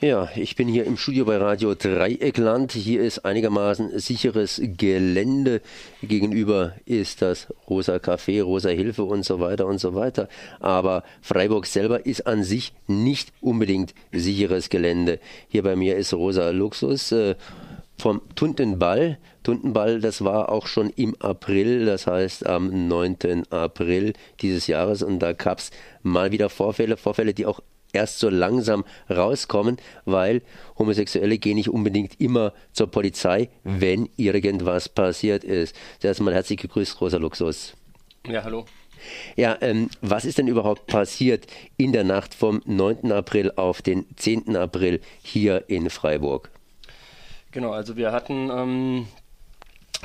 Ja, ich bin hier im Studio bei Radio Dreieckland. Hier ist einigermaßen sicheres Gelände. Gegenüber ist das Rosa Café, Rosa Hilfe und so weiter und so weiter. Aber Freiburg selber ist an sich nicht unbedingt sicheres Gelände. Hier bei mir ist Rosa Luxus. Äh, vom Tuntenball. Tuntenball, das war auch schon im April, das heißt am 9. April dieses Jahres. Und da gab es mal wieder Vorfälle, Vorfälle, die auch erst so langsam rauskommen, weil Homosexuelle gehen nicht unbedingt immer zur Polizei, wenn irgendwas passiert ist. Zuerst mal herzlich gegrüßt, Rosa Luxus. Ja, hallo. Ja, ähm, was ist denn überhaupt passiert in der Nacht vom 9. April auf den 10. April hier in Freiburg? Genau, also wir hatten ähm,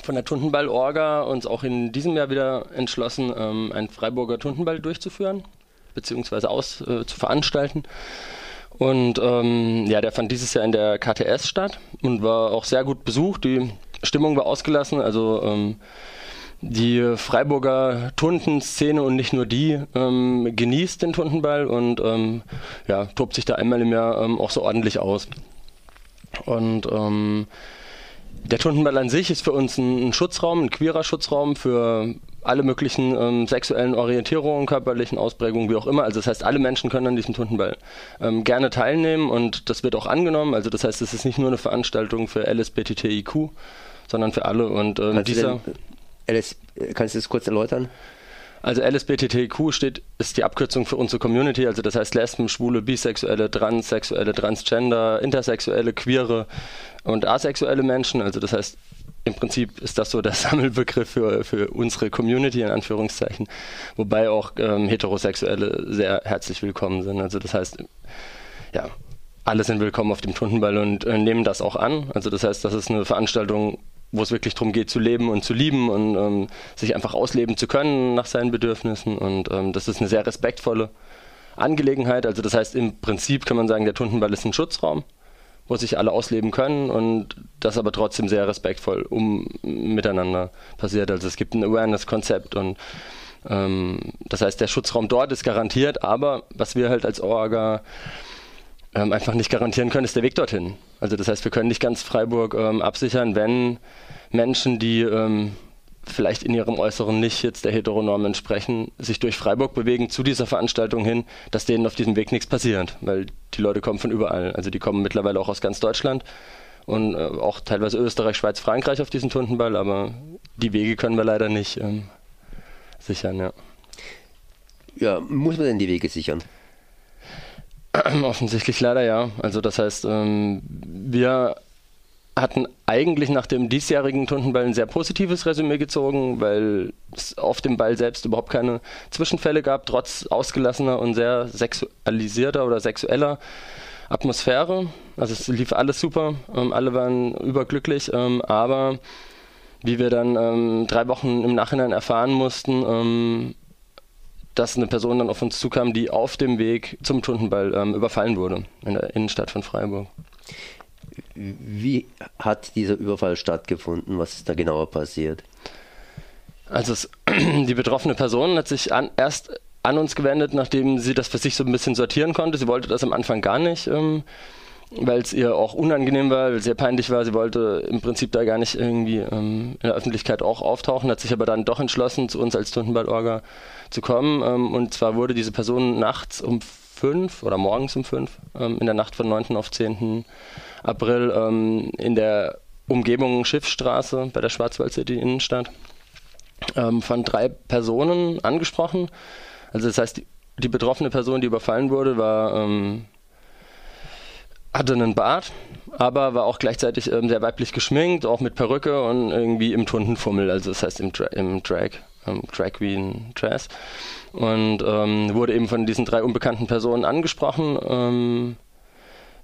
von der Tuntenball-Orga uns auch in diesem Jahr wieder entschlossen, ähm, einen Freiburger Tuntenball durchzuführen beziehungsweise aus äh, zu veranstalten. Und ähm, ja, der fand dieses Jahr in der KTS statt und war auch sehr gut besucht. Die Stimmung war ausgelassen, also ähm, die Freiburger Tundenszene und nicht nur die ähm, genießt den Tundenball und ähm, ja, tobt sich da einmal im Jahr ähm, auch so ordentlich aus. Und ähm, der Tundenball an sich ist für uns ein, ein Schutzraum, ein queerer Schutzraum für alle möglichen ähm, sexuellen Orientierungen, körperlichen Ausprägungen, wie auch immer. Also das heißt, alle Menschen können an diesem Tuntenball ähm, gerne teilnehmen und das wird auch angenommen. Also das heißt, es ist nicht nur eine Veranstaltung für LSBTTIQ, sondern für alle. Und ähm, dieser LS, kannst du das kurz erläutern? Also LSBTTQ steht, ist die Abkürzung für unsere Community, also das heißt Lesben, Schwule, Bisexuelle, Transsexuelle, Transgender, Intersexuelle, Queere und asexuelle Menschen. Also das heißt im Prinzip ist das so der Sammelbegriff für, für unsere Community in Anführungszeichen, wobei auch ähm, Heterosexuelle sehr herzlich willkommen sind. Also das heißt, ja, alle sind willkommen auf dem Tundenball und äh, nehmen das auch an. Also das heißt, das ist eine Veranstaltung, wo es wirklich darum geht, zu leben und zu lieben und ähm, sich einfach ausleben zu können nach seinen Bedürfnissen. Und ähm, das ist eine sehr respektvolle Angelegenheit. Also das heißt, im Prinzip kann man sagen, der Tundenball ist ein Schutzraum wo sich alle ausleben können und das aber trotzdem sehr respektvoll um miteinander passiert. Also es gibt ein Awareness-Konzept und ähm, das heißt, der Schutzraum dort ist garantiert, aber was wir halt als Orga ähm, einfach nicht garantieren können, ist der Weg dorthin. Also das heißt, wir können nicht ganz Freiburg ähm, absichern, wenn Menschen, die ähm, vielleicht in ihrem Äußeren nicht jetzt der Heteronorm entsprechen, sich durch Freiburg bewegen zu dieser Veranstaltung hin, dass denen auf diesem Weg nichts passiert, weil die Leute kommen von überall. Also die kommen mittlerweile auch aus ganz Deutschland und äh, auch teilweise Österreich, Schweiz, Frankreich auf diesen Tuntenball, aber die Wege können wir leider nicht ähm, sichern, ja. Ja, muss man denn die Wege sichern? Offensichtlich leider ja. Also das heißt, ähm, wir hatten eigentlich nach dem diesjährigen Tundenball ein sehr positives Resümee gezogen, weil es auf dem Ball selbst überhaupt keine Zwischenfälle gab, trotz ausgelassener und sehr sexualisierter oder sexueller Atmosphäre. Also es lief alles super, ähm, alle waren überglücklich, ähm, aber wie wir dann ähm, drei Wochen im Nachhinein erfahren mussten, ähm, dass eine Person dann auf uns zukam, die auf dem Weg zum Tundenball ähm, überfallen wurde in der Innenstadt von Freiburg. Wie hat dieser Überfall stattgefunden? Was ist da genauer passiert? Also es, die betroffene Person hat sich an, erst an uns gewendet, nachdem sie das für sich so ein bisschen sortieren konnte. Sie wollte das am Anfang gar nicht, ähm, weil es ihr auch unangenehm war, weil es sehr peinlich war. Sie wollte im Prinzip da gar nicht irgendwie ähm, in der Öffentlichkeit auch auftauchen, hat sich aber dann doch entschlossen, zu uns als Stundenballorga zu kommen. Ähm, und zwar wurde diese Person nachts um fünf oder morgens um fünf, ähm, in der Nacht von 9. auf 10. April ähm, in der Umgebung Schiffsstraße bei der Schwarzwald City Innenstadt ähm, von drei Personen angesprochen. Also das heißt, die, die betroffene Person, die überfallen wurde, war ähm, hatte einen Bart, aber war auch gleichzeitig ähm, sehr weiblich geschminkt, auch mit Perücke und irgendwie im Tundenfummel, also das heißt im, Dra im Drag, ähm, Drag Queen Dress. Und ähm, wurde eben von diesen drei unbekannten Personen angesprochen ähm,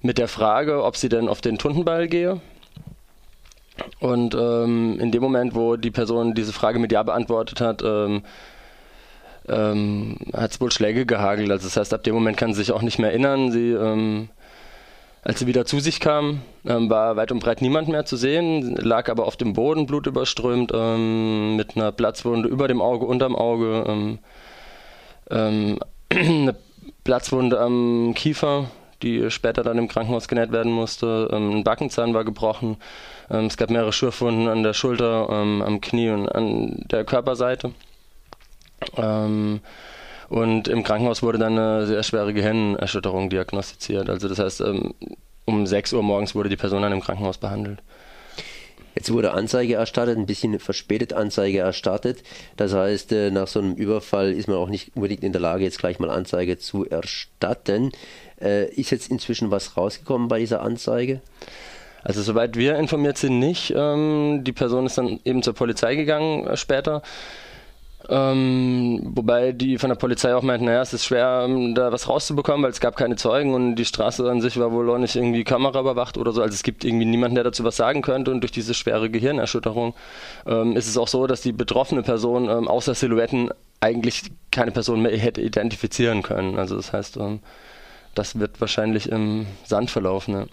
mit der Frage, ob sie denn auf den Tundenball gehe. Und ähm, in dem Moment, wo die Person diese Frage mit Ja beantwortet hat, ähm, ähm, hat es wohl Schläge gehagelt. Also das heißt, ab dem Moment kann sie sich auch nicht mehr erinnern. Sie, als sie wieder zu sich kam, ähm, war weit und breit niemand mehr zu sehen, lag aber auf dem Boden, blutüberströmt, ähm, mit einer Platzwunde über dem Auge, unterm Auge, eine Platzwunde am Kiefer, die später dann im Krankenhaus genäht werden musste. Ähm, ein Backenzahn war gebrochen. Ähm, es gab mehrere Schürfwunden an der Schulter, ähm, am Knie und an der Körperseite. Und im Krankenhaus wurde dann eine sehr schwere Gehirnerschütterung diagnostiziert. Also das heißt, ähm, um 6 Uhr morgens wurde die Person dann im Krankenhaus behandelt. Jetzt wurde Anzeige erstattet, ein bisschen verspätet Anzeige erstattet. Das heißt, äh, nach so einem Überfall ist man auch nicht unbedingt in der Lage, jetzt gleich mal Anzeige zu erstatten. Äh, ist jetzt inzwischen was rausgekommen bei dieser Anzeige? Also soweit wir informiert sind, nicht. Ähm, die Person ist dann eben zur Polizei gegangen äh, später. Ähm, wobei die von der Polizei auch meinten, naja, es ist schwer, ähm, da was rauszubekommen, weil es gab keine Zeugen und die Straße an sich war wohl auch nicht irgendwie Kamera überwacht oder so. Also es gibt irgendwie niemanden, der dazu was sagen könnte und durch diese schwere Gehirnerschütterung ähm, ist es auch so, dass die betroffene Person ähm, außer Silhouetten eigentlich keine Person mehr hätte identifizieren können. Also das heißt, ähm, das wird wahrscheinlich im Sand verlaufen. Ne?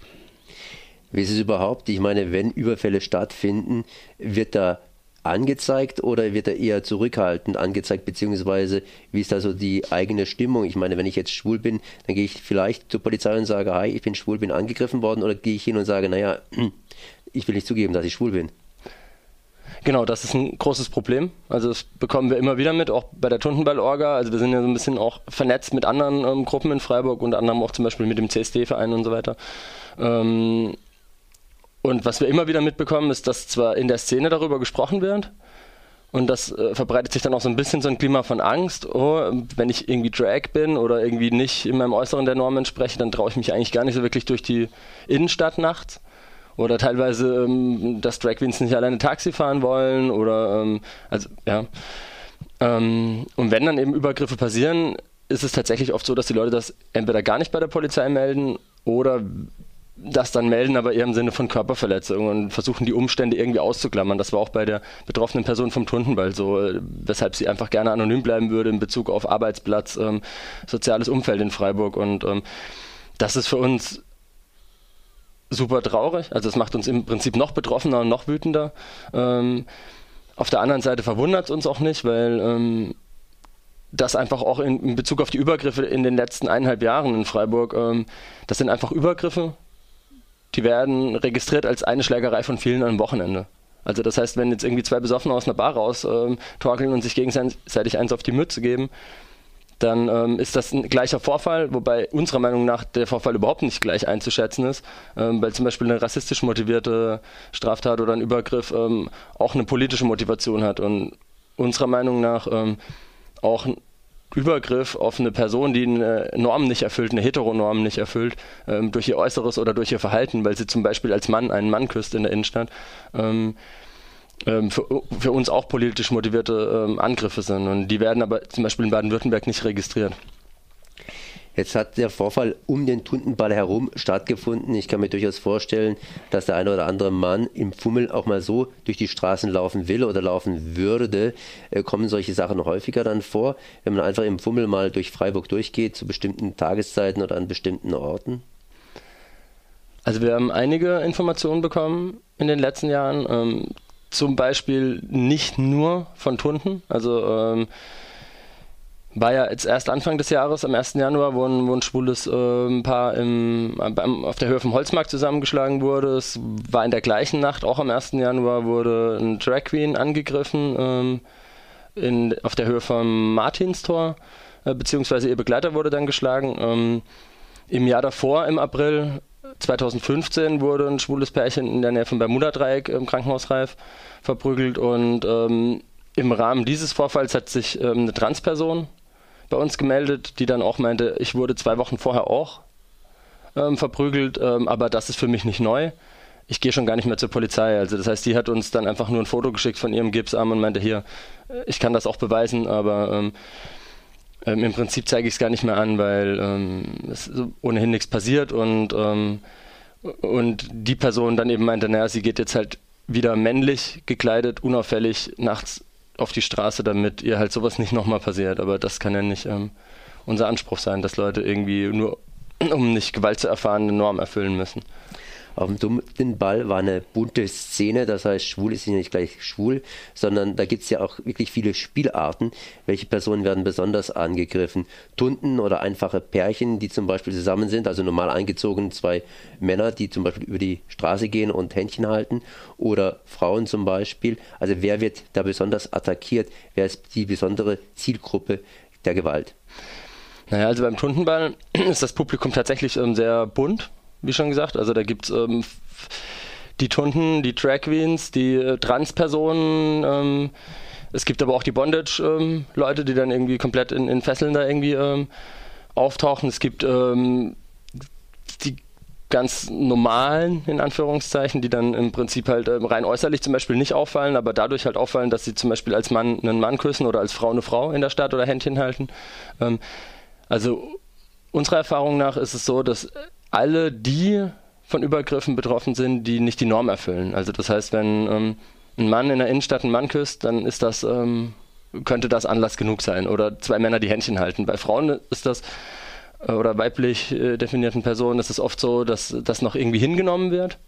Wie ist es überhaupt? Ich meine, wenn Überfälle stattfinden, wird da angezeigt oder wird er eher zurückhaltend angezeigt, beziehungsweise wie ist da so die eigene Stimmung? Ich meine, wenn ich jetzt schwul bin, dann gehe ich vielleicht zur Polizei und sage, hi, ich bin schwul, bin angegriffen worden, oder gehe ich hin und sage, naja, ich will nicht zugeben, dass ich schwul bin. Genau, das ist ein großes Problem. Also das bekommen wir immer wieder mit, auch bei der Tuntenball-Orga. Also wir sind ja so ein bisschen auch vernetzt mit anderen ähm, Gruppen in Freiburg, unter anderem auch zum Beispiel mit dem CSD-Verein und so weiter. Ähm, und was wir immer wieder mitbekommen, ist, dass zwar in der Szene darüber gesprochen wird, und das äh, verbreitet sich dann auch so ein bisschen so ein Klima von Angst. Oh, wenn ich irgendwie Drag bin oder irgendwie nicht in meinem Äußeren der Norm entspreche, dann traue ich mich eigentlich gar nicht so wirklich durch die Innenstadt nachts. Oder teilweise, ähm, dass Drag Queens nicht alleine Taxi fahren wollen oder, ähm, also, ja. Ähm, und wenn dann eben Übergriffe passieren, ist es tatsächlich oft so, dass die Leute das entweder gar nicht bei der Polizei melden oder das dann melden, aber eher im Sinne von Körperverletzung und versuchen die Umstände irgendwie auszuklammern. Das war auch bei der betroffenen Person vom Tundenball so, äh, weshalb sie einfach gerne anonym bleiben würde in Bezug auf Arbeitsplatz, ähm, soziales Umfeld in Freiburg. Und ähm, das ist für uns super traurig. Also es macht uns im Prinzip noch betroffener und noch wütender. Ähm, auf der anderen Seite verwundert es uns auch nicht, weil ähm, das einfach auch in, in, Bezug auf die Übergriffe in den letzten eineinhalb Jahren in Freiburg, ähm, das sind einfach Übergriffe, die werden registriert als eine Schlägerei von vielen am Wochenende. Also das heißt, wenn jetzt irgendwie zwei Besoffene aus einer Bar raus ähm, torkeln und sich gegenseitig eins auf die Mütze geben, dann ähm, ist das ein gleicher Vorfall, wobei unserer Meinung nach der Vorfall überhaupt nicht gleich einzuschätzen ist, ähm, weil zum Beispiel eine rassistisch motivierte Straftat oder ein Übergriff ähm, auch eine politische Motivation hat und unserer Meinung nach ähm, auch Übergriff auf eine Person, die eine Norm nicht erfüllt, eine Heteronorm nicht erfüllt, ähm, durch ihr Äußeres oder durch ihr Verhalten, weil sie zum Beispiel als Mann einen Mann küsst in der Innenstadt, ähm, ähm, für, für, uns auch politisch motivierte ähm, Angriffe sind. Und die werden aber zum Beispiel in Baden-Württemberg nicht registriert. Jetzt hat der Vorfall um den Tuntenball herum stattgefunden. Ich kann mir durchaus vorstellen, dass der eine oder andere Mann im Fummel auch mal so durch die Straßen laufen will oder laufen würde. Äh, kommen solche Sachen häufiger dann vor, wenn man einfach im Fummel mal durch Freiburg durchgeht, zu bestimmten Tageszeiten oder an bestimmten Orten? Also wir haben einige Informationen bekommen in den letzten Jahren. Ähm, zum Beispiel nicht nur von Tunden. Also ähm, war ja jetzt erst Anfang des Jahres, am 1. Januar, wo ein, wo ein schwules äh, Paar im, auf der Höhe vom Holzmarkt zusammengeschlagen wurde. Es war in der gleichen Nacht, auch am 1. Januar, wurde ein Drag Queen angegriffen ähm, in, auf der Höhe vom Martinstor, äh, beziehungsweise ihr Begleiter wurde dann geschlagen. Ähm, Im Jahr davor, im April 2015, wurde ein schwules Pärchen in der Nähe vom Bermuda-Dreieck im Krankenhausreif verprügelt und ähm, im Rahmen dieses Vorfalls hat sich ähm, eine Transperson bei uns gemeldet, die dann auch meinte, ich wurde zwei Wochen vorher auch ähm, verprügelt, ähm, aber das ist für mich nicht neu. Ich gehe schon gar nicht mehr zur Polizei. Also das heißt, die hat uns dann einfach nur ein Foto geschickt von ihrem Gipsarm und meinte, hier, äh, ich kann das auch beweisen, aber ähm, ähm, im Prinzip zeige ich es gar nicht mehr an, weil ähm, es ohnehin nichts passiert und, ähm, und die Person dann eben meinte, naja, sie geht jetzt halt wieder männlich gekleidet, unauffällig nachts auf die Straße, damit ihr halt sowas nicht nochmal passiert. Aber das kann ja nicht ähm, unser Anspruch sein, dass Leute irgendwie nur, um nicht Gewalt zu erfahren, eine Norm erfüllen müssen. Auf dem Tuntenball war eine bunte Szene, das heißt, schwul ist nicht gleich schwul, sondern da gibt es ja auch wirklich viele Spielarten. Welche Personen werden besonders angegriffen? Tunten oder einfache Pärchen, die zum Beispiel zusammen sind, also normal eingezogen zwei Männer, die zum Beispiel über die Straße gehen und Händchen halten oder Frauen zum Beispiel. Also wer wird da besonders attackiert? Wer ist die besondere Zielgruppe der Gewalt? Naja, also beim Tundenball ist das Publikum tatsächlich ähm, sehr bunt, wie schon gesagt. Also da gibt es ähm, die Tunden, die Drag Queens, die äh, Transpersonen. Ähm, es gibt aber auch die Bondage-Leute, ähm, die dann irgendwie komplett in, in Fesseln da irgendwie ähm, auftauchen. Es gibt ähm, die ganz normalen, in Anführungszeichen, die dann im Prinzip halt ähm, rein äußerlich zum Beispiel nicht auffallen, aber dadurch halt auffallen, dass sie zum Beispiel als Mann einen Mann küssen oder als Frau eine Frau in der Stadt oder Händchen halten. Ähm, also unserer Erfahrung nach ist es so, dass alle die von Übergriffen betroffen sind, die nicht die Norm erfüllen. Also das heißt, wenn ähm, ein Mann in der Innenstadt einen Mann küsst, dann ist das, ähm, könnte das Anlass genug sein. Oder zwei Männer, die Händchen halten. Bei Frauen ist das äh, oder weiblich äh, definierten Personen ist es oft so, dass das noch irgendwie hingenommen wird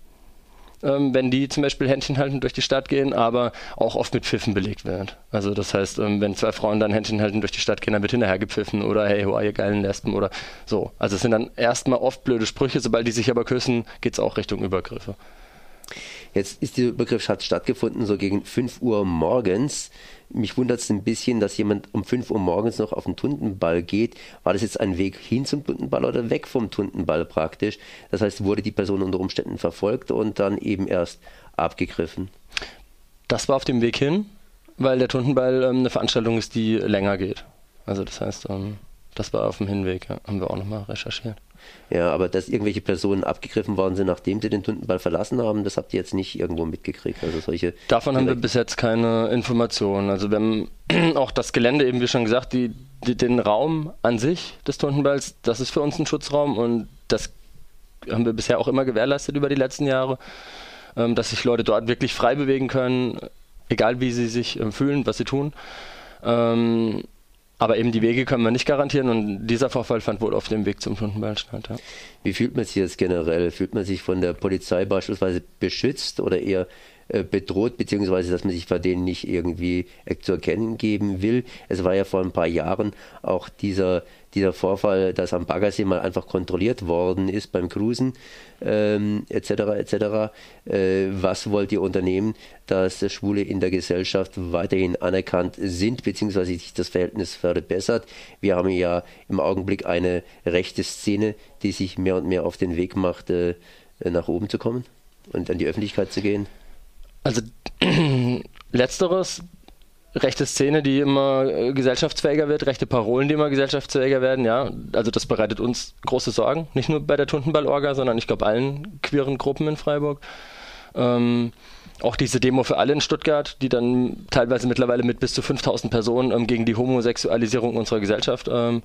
ähm, wenn die zum Beispiel Händchen halten durch die Stadt gehen, aber auch oft mit Pfiffen belegt wird. Also das heißt, ähm, wenn zwei Frauen dann Händchen halten durch die Stadt gehen, dann wird hinterher gepfiffen oder hey, hoa, ihr geilen Lesben oder so. Also es sind dann erstmal oft blöde Sprüche, sobald die sich aber küssen, geht es auch Richtung Übergriffe. Jetzt ist dieser Übergriff hat stattgefunden so gegen 5 Uhr morgens. Mich wundert es ein bisschen, dass jemand um 5 Uhr morgens noch auf den Tuntenball geht. War das jetzt ein Weg hin zum Tuntenball oder weg vom Tuntenball praktisch? Das heißt, wurde die Person unter Umständen verfolgt und dann eben erst abgegriffen? Das war auf dem Weg hin, weil der Tuntenball ähm, eine Veranstaltung ist, die länger geht. Also das heißt, ähm, das war auf dem Hinweg, ja. haben wir auch nochmal recherchiert. Ja, aber dass irgendwelche Personen abgegriffen worden sind, nachdem sie den Tundenball verlassen haben, das habt ihr jetzt nicht irgendwo mitgekriegt. Also solche Davon haben wir bis jetzt keine Informationen. Also wir haben auch das Gelände, eben wie schon gesagt, die, die, den Raum an sich des Tundenballs, das ist für uns ein Schutzraum und das haben wir bisher auch immer gewährleistet über die letzten Jahre, ähm, dass sich Leute dort wirklich frei bewegen können, egal wie sie sich äh, fühlen, was sie tun. Ähm, aber eben die Wege können wir nicht garantieren und dieser Vorfall fand wohl auf dem Weg zum Tuntenball statt. Ja. Wie fühlt man sich jetzt generell? Fühlt man sich von der Polizei beispielsweise beschützt oder eher bedroht, beziehungsweise dass man sich vor denen nicht irgendwie zu erkennen geben will? Es war ja vor ein paar Jahren auch dieser dieser Vorfall, dass am Baggersee mal einfach kontrolliert worden ist beim Cruisen ähm, etc. etc. Äh, was wollt ihr unternehmen, dass Schwule in der Gesellschaft weiterhin anerkannt sind, beziehungsweise sich das Verhältnis verbessert? Wir haben ja im Augenblick eine rechte Szene, die sich mehr und mehr auf den Weg macht, äh, nach oben zu kommen und an die Öffentlichkeit zu gehen. Also letzteres rechte Szene, die immer äh, gesellschaftsfähiger wird, rechte Parolen, die immer gesellschaftsfähiger werden, ja. Also das bereitet uns große Sorgen, nicht nur bei der Tuntenball-Orga, sondern ich glaube allen queeren Gruppen in Freiburg. Ähm, auch diese Demo für alle in Stuttgart, die dann teilweise mittlerweile mit bis zu 5000 Personen ähm, gegen die Homosexualisierung unserer Gesellschaft ähm,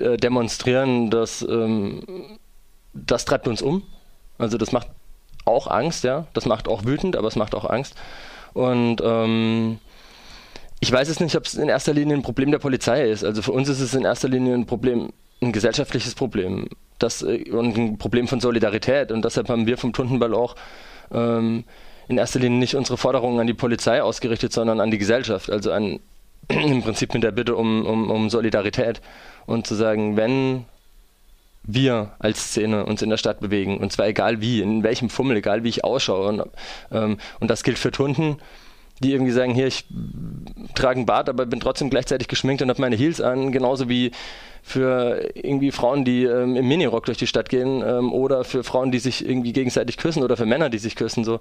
äh, demonstrieren, das, ähm, das treibt uns um. Also das macht auch Angst, ja. Das macht auch wütend, aber es macht auch Angst. Und ähm, ich weiß es nicht, ob es in erster Linie ein Problem der Polizei ist. Also für uns ist es in erster Linie ein Problem, ein gesellschaftliches Problem. Das, äh, und ein Problem von Solidarität. Und deshalb haben wir vom Tundenball auch ähm, in erster Linie nicht unsere Forderungen an die Polizei ausgerichtet, sondern an die Gesellschaft. Also an, im Prinzip mit der Bitte um, um, um Solidarität. Und zu sagen, wenn wir als Szene uns in der Stadt bewegen, und zwar egal wie, in welchem Fummel, egal wie ich ausschaue. Und, ähm, und das gilt für Tunden die irgendwie sagen, hier, ich trage einen Bart, aber bin trotzdem gleichzeitig geschminkt und habe meine Heels an, genauso wie für irgendwie Frauen, die ähm, im Minirock durch die Stadt gehen ähm, oder für Frauen, die sich irgendwie gegenseitig küssen oder für Männer, die sich küssen. So,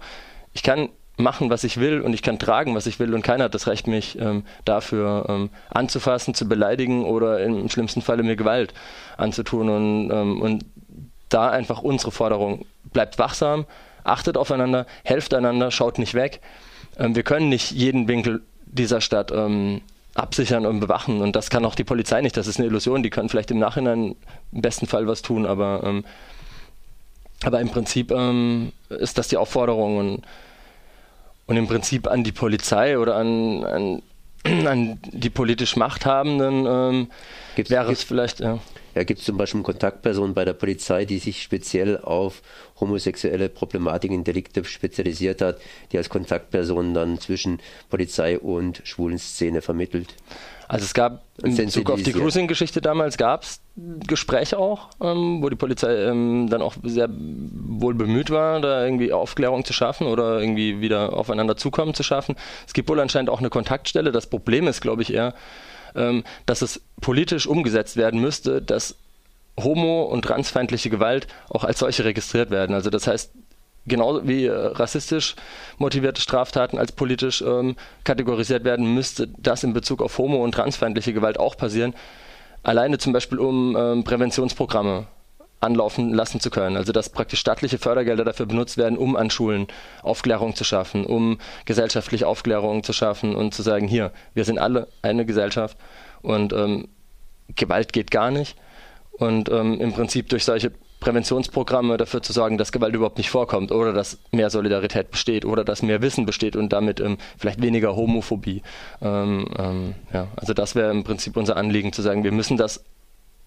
ich kann machen, was ich will und ich kann tragen, was ich will und keiner hat das Recht, mich ähm, dafür ähm, anzufassen, zu beleidigen oder im schlimmsten Falle mir Gewalt anzutun und, ähm, und da einfach unsere Forderung bleibt wachsam, achtet aufeinander, helft einander, schaut nicht weg ähm, wir können nicht jeden Winkel dieser Stadt ähm, absichern und bewachen und das kann auch die Polizei nicht. Das ist eine Illusion. Die können vielleicht im Nachhinein im besten Fall was tun, aber, ähm, aber im Prinzip ist das die Aufforderung und, und im Prinzip an die Polizei oder an, an an die politisch Machthabenden ähm, wäre es vielleicht. Ja. Ja, gibt es zum Beispiel Kontaktpersonen bei der Polizei, die sich speziell auf homosexuelle Problematiken, Delikte spezialisiert hat, die als Kontaktpersonen dann zwischen Polizei und schwulen Szene vermittelt? Also es gab in Bezug auf die Cruising-Geschichte damals gab es Gespräche auch, ähm, wo die Polizei ähm, dann auch sehr wohl bemüht war, da irgendwie Aufklärung zu schaffen oder irgendwie wieder aufeinander zukommen zu schaffen. Es gibt wohl anscheinend auch eine Kontaktstelle. Das Problem ist, glaube ich, eher, ähm, dass es politisch umgesetzt werden müsste, dass homo- und transfeindliche Gewalt auch als solche registriert werden. Also das heißt, genauso wie äh, rassistisch motivierte Straftaten als politisch ähm, kategorisiert werden, müsste das in Bezug auf homo- und transfeindliche Gewalt auch passieren. Alleine zum Beispiel, um ähm, Präventionsprogramme anlaufen lassen zu können. Also dass praktisch staatliche Fördergelder dafür benutzt werden, um an Schulen Aufklärung zu schaffen, um gesellschaftliche Aufklärung zu schaffen und zu sagen, hier, wir sind alle eine Gesellschaft und ähm, Gewalt geht gar nicht. Und ähm, im Prinzip durch solche Präventionsprogramme dafür zu sorgen, dass Gewalt überhaupt nicht vorkommt oder dass mehr Solidarität besteht oder dass mehr Wissen besteht und damit ähm, vielleicht weniger Homophobie. Ähm, ähm, ja, also das wäre im Prinzip unser Anliegen, zu sagen, wir müssen das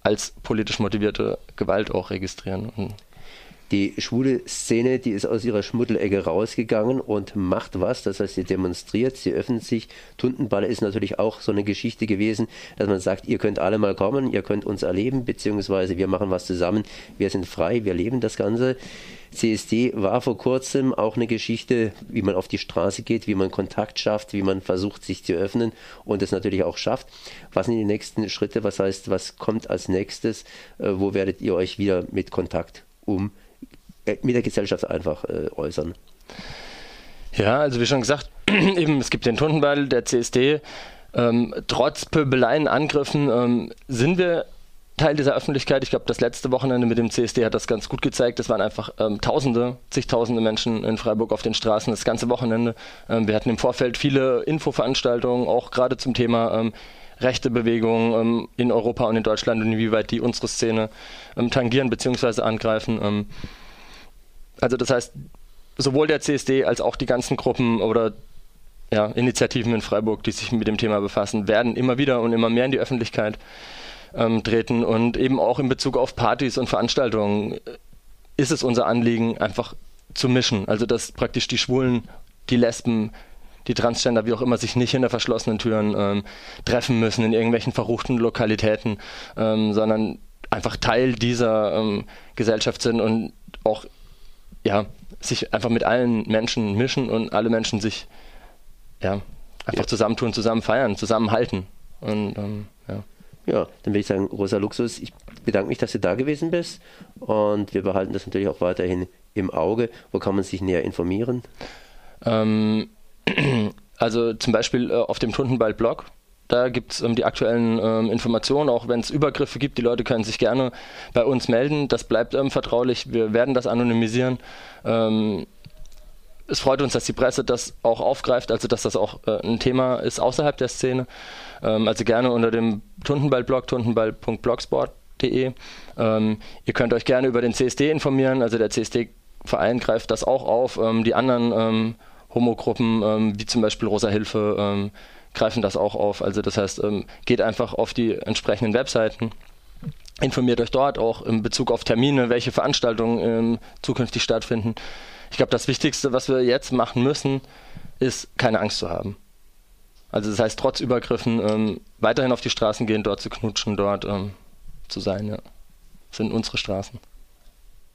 als politisch motivierte Gewalt auch registrieren. Und die schwule Szene, die ist aus ihrer Schmuddelecke rausgegangen und macht was. Das heißt, sie demonstriert, sie öffnet sich. Tuntenballe ist natürlich auch so eine Geschichte gewesen, dass man sagt, ihr könnt alle mal kommen, ihr könnt uns erleben, beziehungsweise wir machen was zusammen. Wir sind frei, wir leben das Ganze. CSD war vor kurzem auch eine Geschichte, wie man auf die Straße geht, wie man Kontakt schafft, wie man versucht, sich zu öffnen und es natürlich auch schafft. Was sind die nächsten Schritte? Was heißt, was kommt als nächstes? Äh, wo werdet ihr euch wieder mit Kontakt um mit der Gesellschaft einfach äh, äußern. Ja, also wie schon gesagt, eben es gibt den Tundenball, der CSD. Ähm, trotz Pöbeleien, Angriffen ähm, sind wir Teil dieser Öffentlichkeit. Ich glaube, das letzte Wochenende mit dem CSD hat das ganz gut gezeigt. Es waren einfach ähm, Tausende, zigtausende Menschen in Freiburg auf den Straßen das ganze Wochenende. Ähm, wir hatten im Vorfeld viele Infoveranstaltungen, auch gerade zum Thema ähm, rechte Bewegungen ähm, in Europa und in Deutschland und inwieweit die unsere Szene ähm, tangieren bzw. angreifen. Also das heißt, sowohl der CSD als auch die ganzen Gruppen oder ja, Initiativen in Freiburg, die sich mit dem Thema befassen, werden immer wieder und immer mehr in die Öffentlichkeit ähm, treten. Und eben auch in Bezug auf Partys und Veranstaltungen ist es unser Anliegen, einfach zu mischen. Also dass praktisch die Schwulen, die Lesben, die Transgender, wie auch immer, sich nicht hinter verschlossenen Türen ähm, treffen müssen in irgendwelchen verruchten Lokalitäten, ähm, sondern einfach Teil dieser ähm, Gesellschaft sind und auch ja, sich einfach mit allen Menschen mischen und alle Menschen sich ja, einfach ja. zusammentun, zusammen feiern, zusammenhalten. Und, ähm, ja. ja, dann würde ich sagen, Rosa Luxus, ich bedanke mich, dass du da gewesen bist und wir behalten das natürlich auch weiterhin im Auge. Wo kann man sich näher informieren? Ähm, also zum Beispiel äh, auf dem Tundenball-Blog da gibt es ähm, die aktuellen ähm, Informationen, auch wenn es Übergriffe gibt. Die Leute können sich gerne bei uns melden. Das bleibt ähm, vertraulich. Wir werden das anonymisieren. Ähm, es freut uns, dass die Presse das auch aufgreift, also dass das auch äh, ein Thema ist außerhalb der Szene. Ähm, also gerne unter dem Tundenball-Blog, tundenball.blogsport.de. Ähm, ihr könnt euch gerne über den CSD informieren. Also der CSD-Verein greift das auch auf. die anderen Homogruppen, wie zum Beispiel Rosa Hilfe, greifen das auch auf. Also das heißt, ähm, geht einfach auf die entsprechenden Webseiten, informiert euch dort auch in Bezug auf Termine, welche Veranstaltungen ähm, zukünftig stattfinden. Ich glaube, das Wichtigste, was wir jetzt machen müssen, ist keine Angst zu haben. Also das heißt, trotz Übergriffen ähm, weiterhin auf die Straßen gehen, dort zu knutschen, dort ähm, zu sein. Ja. Das sind unsere Straßen.